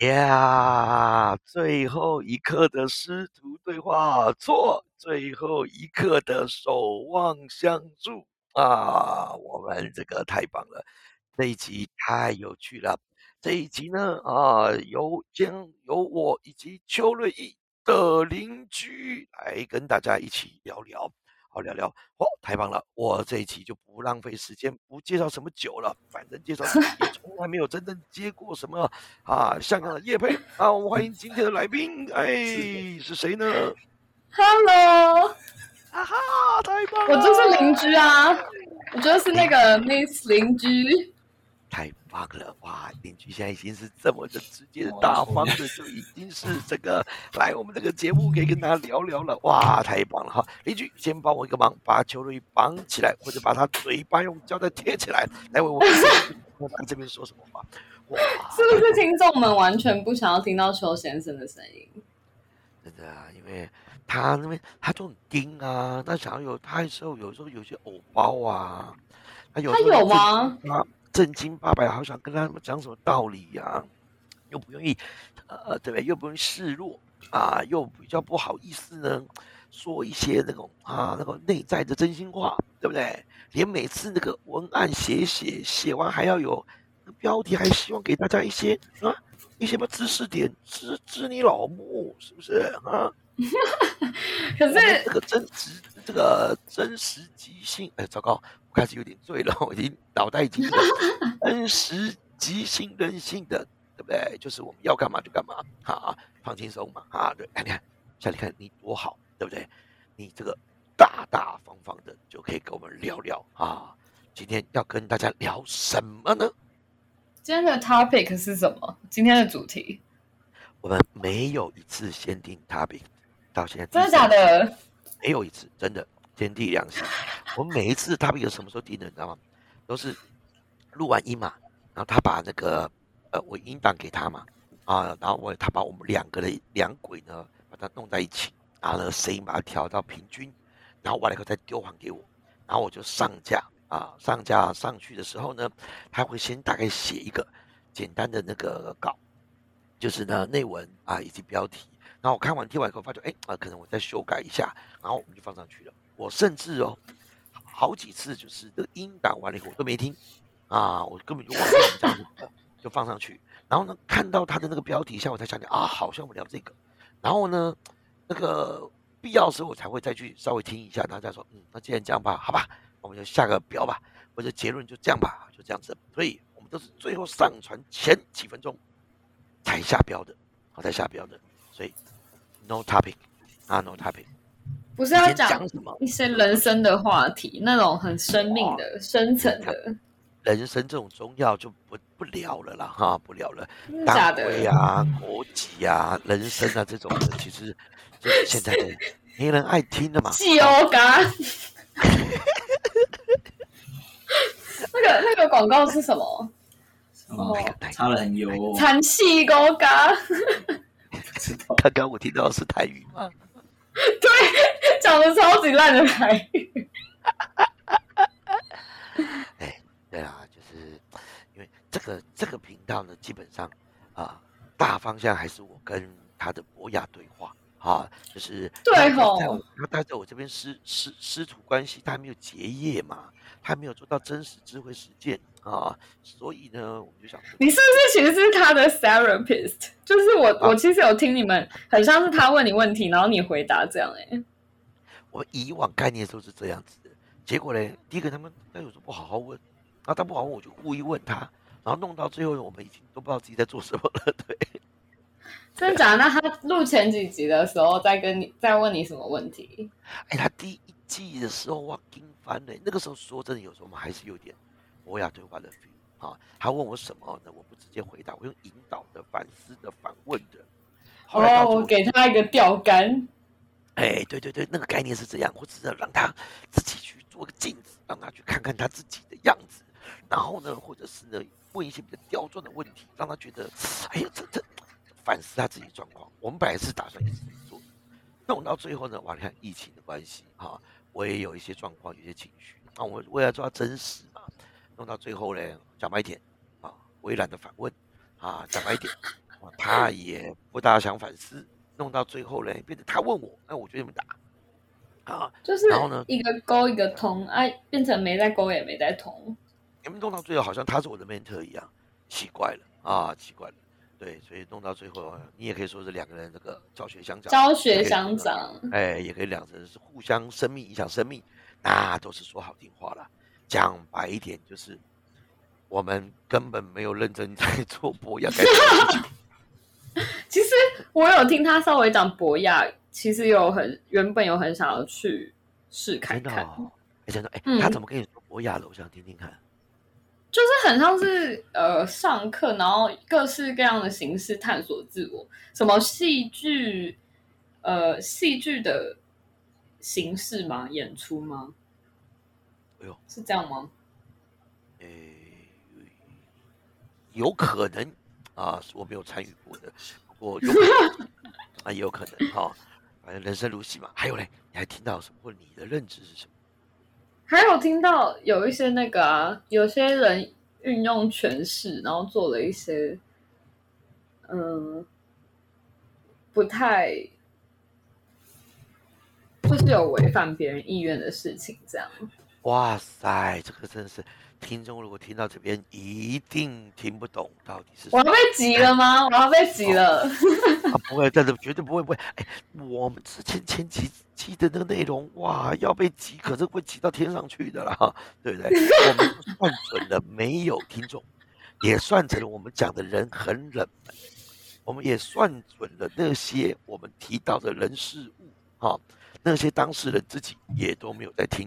呀，最后一刻的师徒对话错，最后一刻的守望相助啊！我们这个太棒了，这一集太有趣了。这一集呢，啊，由将由我以及邱瑞义的邻居来跟大家一起聊聊。好聊聊哦，太棒了！我这一期就不浪费时间，不介绍什么酒了，反正介绍也从来没有真正接过什么啊香港的叶配啊。我们欢迎今天的来宾，哎，是谁呢？Hello，啊哈，太棒了！我就是邻居啊，我就是那个 Miss 邻居。太棒了哇！邻居现在已经是这么的直接大方的，就已经是这个来我们这个节目可以跟大家聊聊了哇！太棒了哈！邻居先帮我一个忙，把邱瑞绑起来，或者把他嘴巴用胶带贴起来，来为我 这边说什么话？哇！是不是听众们完全不想要听到邱先生的声音？真的啊，因为他那边他就很盯啊，他想要有他的时候有时候有些藕包啊，他有他有吗？正经八百，好想跟他们讲什么道理呀？又不愿意，呃，对不对？又不愿意示弱啊，又比较不好意思呢，说一些那种啊，那个内在的真心话，对不对？连每次那个文案写写写完，还要有标题，还希望给大家一些啊，一些什么知识点，知知你老母，是不是啊？可是这个真实，这个真实即兴，哎，糟糕。我开始有点醉了，我已经脑袋已经 真实、即兴、任性的，对不对？就是我们要干嘛就干嘛，啊，放轻松嘛，啊，对，你看，像你看你多好，对不对？你这个大大方方的就可以跟我们聊聊啊。今天要跟大家聊什么呢？今天的 topic 是什么？今天的主题？我们没有一次限定 topic，到现在真的假的？没有一次，真的。天地良心，我们每一次他们有什么时候定的，你知道吗？都是录完音嘛，然后他把那个呃我音档给他嘛，啊，然后我他把我们两个的两轨呢把它弄在一起，然后呢声音把它调到平均，然后完了以后再丢还给我，然后我就上架啊，上架上去的时候呢，他会先大概写一个简单的那个稿，就是呢内文啊以及标题，然后我看完听完以后发觉，哎啊可能我再修改一下，然后我们就放上去了。我甚至哦，好几次就是这个音打完了以后我都没听，啊，我根本就忘了这样子，就放上去。然后呢，看到他的那个标题下，我才想起啊，好像我们聊这个。然后呢，那个必要时候我才会再去稍微听一下，然后再说，嗯，那既然这样吧，好吧，我们就下个标吧，或者结论就这样吧，就这样子。所以我们都是最后上传前几分钟才下标的，好才下标的。所以 no topic 啊，no topic。不是要讲什么一些人生的话题，那种很生命的、深层的。人生这种中药就不不聊了啦，哈，不聊了。党规啊、国籍啊、人生啊这种的，其实就现在的 没人爱听的嘛。细欧嘎。那个那个广告是什么？哦，擦了很油。残细欧嘎。刚刚我听到的是台语吗？对，讲的超级烂的台语。哎，对啊，就是因为这个这个频道呢，基本上啊，大方向还是我跟他的博雅对话啊，就是对吼，他待在我这边师师师徒关系，他还没有结业嘛，他还没有做到真实智慧实践。啊，所以呢，我就想，你是不是其实是他的 therapist？就是我，我其实有听你们，很像是他问你问题，然后你回答这样哎。我以往概念都是这样子的，结果呢，第一个他们他有时候不好好问，然后他不好问，我就故意问他，然后弄到最后，我们已经都不知道自己在做什么了，对。真的假的？那他录前几集的时候，再跟你再问你什么问题？哎，他第一季的时候哇，惊翻了。那个时候说真的，有时候我们还是有点。我要对话的 feel 啊，他问我什么呢？我不直接回答，我用引导的、反思的、反问的。哦，我给他一个钓竿。哎，对对对，那个概念是这样，我只是让他自己去做个镜子，让他去看看他自己的样子。然后呢，或者是呢，问一些比较刁钻的问题，让他觉得，哎呀，这这反思他自己状况。我们本来是打算一直做，弄到最后呢，哇，你看疫情的关系哈，我也有一些状况，有些情绪啊，我为了做真实嘛。弄到最后呢，讲白一点啊，我也懒得反问啊，讲白一点，他也不大想反思，弄到最后呢，变成他问我，那我就这么打啊。就是然后呢，一个勾一个通，哎，变成没在勾也没在通。你们弄到最后，好像他是我的 mentor 一样，奇怪了啊，奇怪了。对，所以弄到最后，你也可以说是两个人这个教学相长，教学相长，哎，也可以两人是互相生命影响生命，那都是说好听话了。讲白一点，就是我们根本没有认真在做博雅 的。其实我有听他稍微讲博雅，其实有很原本有很想要去试看看。哎，真的，哎，他怎么跟你说博雅的？我想听听看。就是很像是呃上课，然后各式各样的形式探索自我，什么戏剧，呃戏剧的形式吗？演出吗？哎呦，是这样吗？诶，有可能啊，我没有参与过的，不过有可能 啊，也有可能哈。反正人生如戏嘛。还有嘞，你还听到什么？或你的认知是什么？还有听到有一些那个啊，有些人运用权势，然后做了一些嗯不太就是有违反别人意愿的事情，这样。哇塞，这个真是听众如果听到这边一定听不懂到底是。我要被挤了吗？我要被挤了。啊，不会，真的绝对不会，不会。哎，我们之前前几期的那个内容，哇，要被挤，可是会挤到天上去的啦，对不对？我们算准了没有听众，也算成了我们讲的人很冷门，我们也算准了那些我们提到的人事物，哈，那些当事人自己也都没有在听。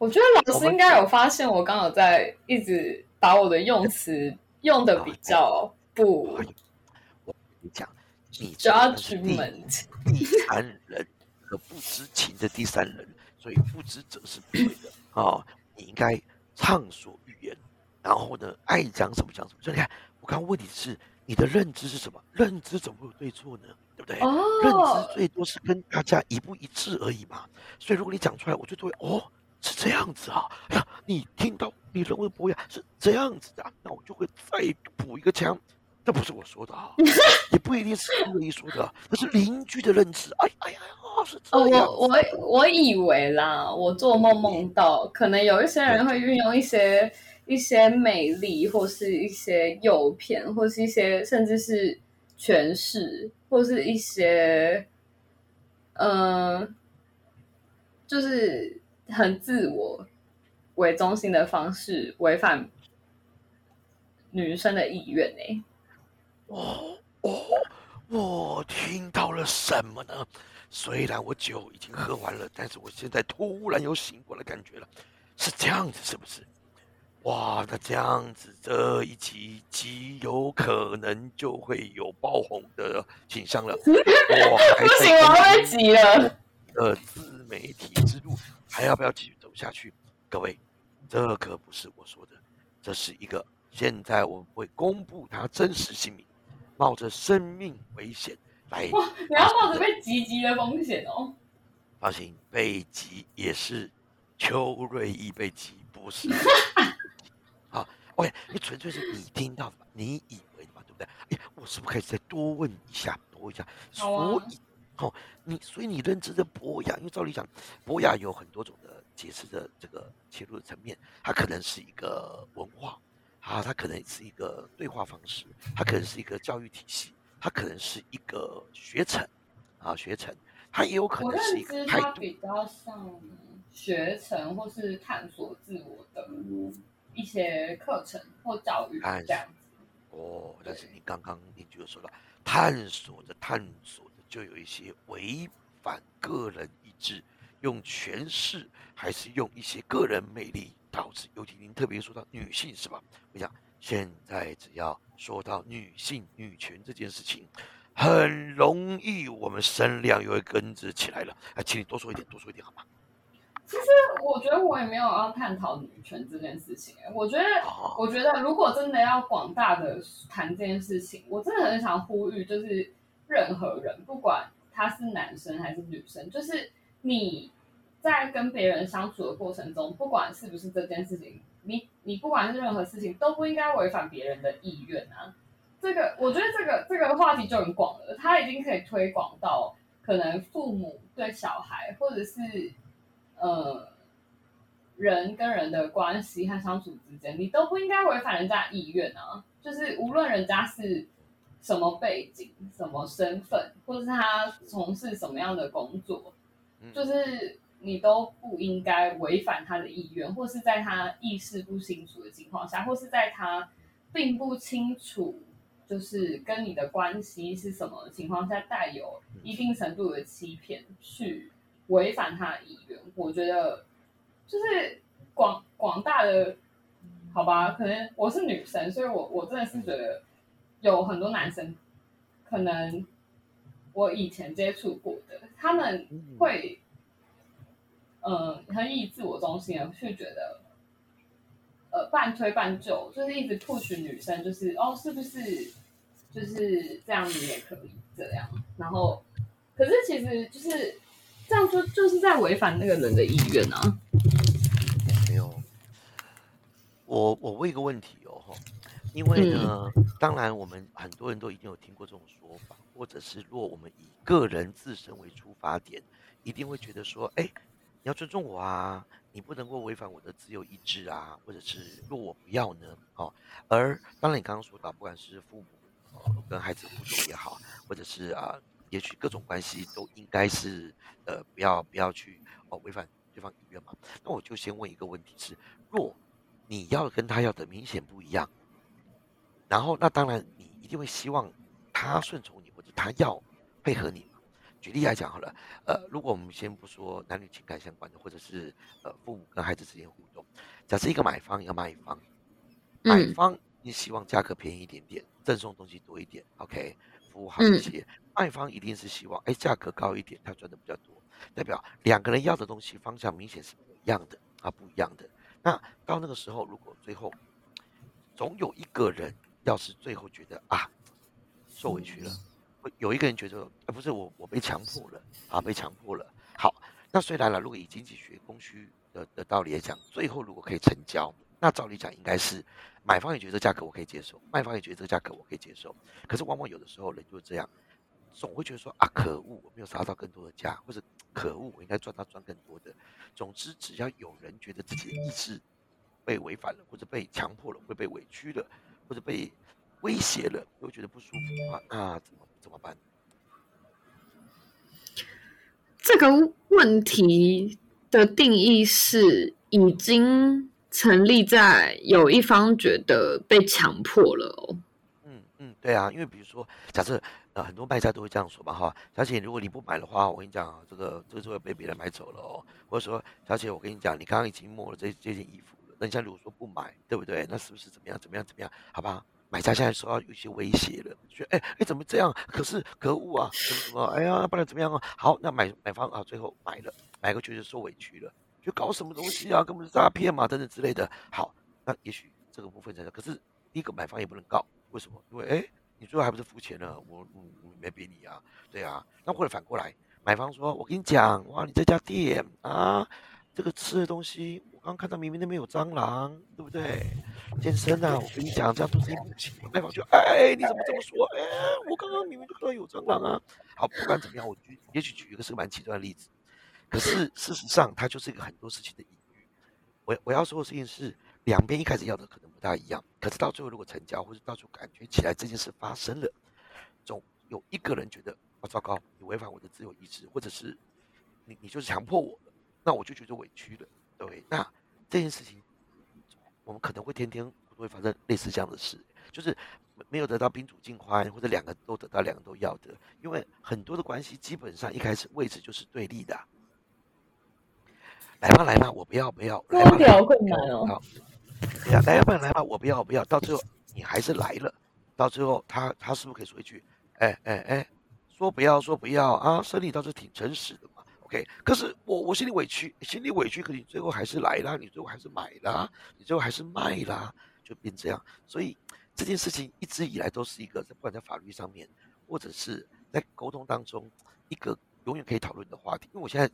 我觉得老师应该有发现，我刚有在一直把我的用词用的比较不。我跟你讲，你 judgment 第三人和不知情的第三人，所以不知者是不对的啊！你应该畅所欲言，然后呢，爱讲什么讲什么。所以你看，我刚刚问你是你的认知是什么？认知怎么会有对错呢？对不对？认知最多是跟大家一不一致而已嘛。所以如果你讲出来，我就会哦。是这样子啊！哎呀，你听到你认为博雅是这样子的，那我就会再补一个枪。这不是我说的啊，也不一定是故意说的，那是邻居的认知。哎哎呀，是这样。我我我以为啦，我做梦梦到，可能有一些人会运用一些一些魅力，或是一些诱骗，或是一些甚至是权势，或是一些嗯，就是。很自我为中心的方式，违反女生的意愿呢？哦哦，我听到了什么呢？虽然我酒已经喝完了，但是我现在突然有醒过来感觉了，是这样子，是不是？哇，那这样子这一集极有可能就会有爆红的景象了。不行，我要被挤了。呃，自媒体之路。还要不要继续走下去？各位，这可不是我说的，这是一个现在我们会公布他真实姓名，冒着生命危险来。哇！你要冒着被袭击的风险哦。放心，被击也是邱瑞义被击，不是。好，OK，你纯粹是你听到的，你以为的嘛，对不对？哎，我是不是可以再多问一下，多问一下？所以。哦，你所以你认知的博雅，因为照理讲，博雅有很多种的解释的这个切入的层面，它可能是一个文化，啊，它可能是一个对话方式，它可能是一个教育体系，它可能是一个学程，啊，学程，它也有可能是一个态度，比较像学程或是探索自我的一些课程或教育这样子。哦，但是你刚刚你就说到探索的探索。就有一些违反个人意志，用权势还是用一些个人魅力，导致尤其您特别说到女性是吧？我想现在只要说到女性女权这件事情，很容易我们声量又会跟着起来了。哎，请你多说一点，多说一点好吗？其实我觉得我也没有要探讨女权这件事情。哎，我觉得，我觉得如果真的要广大的谈这件事情，我真的很想呼吁，就是。任何人，不管他是男生还是女生，就是你在跟别人相处的过程中，不管是不是这件事情，你你不管是任何事情，都不应该违反别人的意愿啊。这个，我觉得这个这个话题就很广了，它已经可以推广到可能父母对小孩，或者是呃人跟人的关系和相处之间，你都不应该违反人家意愿啊。就是无论人家是什么背景、什么身份，或者是他从事什么样的工作，就是你都不应该违反他的意愿，或是在他意识不清楚的情况下，或是在他并不清楚就是跟你的关系是什么情况下，带有一定程度的欺骗去违反他的意愿。我觉得就是广广大的。好吧，可能我是女生，所以我我真的是觉得有很多男生，可能我以前接触过的，他们会，嗯，很以自我中心的去觉得，呃，半推半就，就是一直 push 女生，就是哦，是不是就是这样你也可以这样，然后，可是其实就是这样，就就是在违反那个人的意愿啊。没有。我我问一个问题哦哈，因为呢，当然我们很多人都一定有听过这种说法，或者是若我们以个人自身为出发点，一定会觉得说，哎，你要尊重我啊，你不能够违反我的自由意志啊，或者是若我不要呢，哦，而当然你刚刚说到，不管是父母哦跟孩子互动也好，或者是啊，也许各种关系都应该是呃，不要不要去哦违反对方意愿嘛。那我就先问一个问题是，若你要跟他要的明显不一样，然后那当然你一定会希望他顺从你，或者他要配合你。举例来讲好了，呃，如果我们先不说男女情感相关的，或者是呃父母跟孩子之间互动，假设一个买方一个卖方，买方你希望价格便宜一点点，赠送东西多一点，OK，服务好一些。卖方一定是希望哎价格高一点，他赚的比较多，代表两个人要的东西方向明显是不一样的啊，不一样的。那到那个时候，如果最后总有一个人，要是最后觉得啊受委屈了，有一个人觉得啊不是我我被强迫了啊被强迫了。好，那虽然了，如果以经济学供需的的道理来讲，最后如果可以成交，那照理讲应该是买方也觉得这价格我可以接受，卖方也觉得这个价格我可以接受。可是往往有的时候人就是这样。总会觉得说啊，可恶，我没有杀到更多的价，或者可恶，我应该赚到赚更多的。总之，只要有人觉得自己的意志被违反了，或者被强迫了，会被委屈了，或者被威胁了，又觉得不舒服的话，那怎么怎么办？这个问题的定义是已经成立在有一方觉得被强迫了哦。嗯嗯，对啊，因为比如说，假设。呃，很多卖家都会这样说嘛，哈，小姐，如果你不买的话，我跟你讲，这个这个就会被别人买走了哦。或者说，小姐，我跟你讲，你刚刚已经摸了这这件衣服了，那你现在如果说不买，对不对？那是不是怎么样？怎么样？怎么样？好吧，买家现在受到有一些威胁了，说，哎哎，怎么这样？可是可恶啊，怎么怎么？哎呀，不然怎么样啊？好，那买买方啊，最后买了，买过去就受委屈了，就搞什么东西啊，根本是诈骗嘛，等等之类的。好，那也许这个部分在，可是第一个买方也不能告，为什么？因为哎。你最后还不是付钱了？我我没逼你啊，对啊。那或者反过来，买方说：“我跟你讲，哇，你这家店啊，这个吃的东西，刚刚看到明明那边有蟑螂，对不对？健身啊，我跟你讲，这样都是不行。”卖方就：“哎，你怎么这么说？哎，我刚刚明明就看到有蟑螂啊。”好，不管怎么样，我举也许举一个是个蛮极端的例子，可是事实上，它就是一个很多事情的隐喻。我我要说的事情是。两边一开始要的可能不大一样，可是到最后如果成交，或者到最后感觉起来这件事发生了，总有一个人觉得啊糟糕，你违反我的自由意志，或者是你你就是强迫我了，那我就觉得委屈了，对？那这件事情我们可能会天天都会发生类似这样的事，就是没有得到宾主尽欢，或者两个都得到，两个都要的，因为很多的关系基本上一开始位置就是对立的。来吧来吧，我不要不要，多条困难哦。对呀，来吧来吧，我不要不要，到最后你还是来了，到最后他他是不是可以说一句，哎哎哎，说不要说不要啊，生理倒是挺诚实的嘛，OK。可是我我心里委屈，心里委屈，可你最后还是来了，你最后还是买了，你最后还是卖了，就变这样。所以这件事情一直以来都是一个，不管在法律上面，或者是在沟通当中，一个永远可以讨论的话题。因为我现在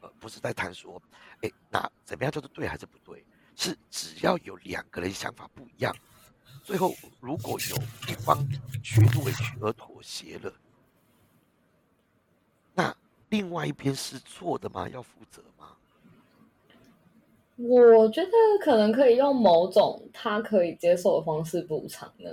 呃不是在谈说，哎，那怎么样叫做对还是不对？是只要有两个人想法不一样，最后如果有一方觉得委屈而妥协了，另外一边是错的吗？要负责吗？我觉得可能可以用某种他可以接受的方式补偿呢。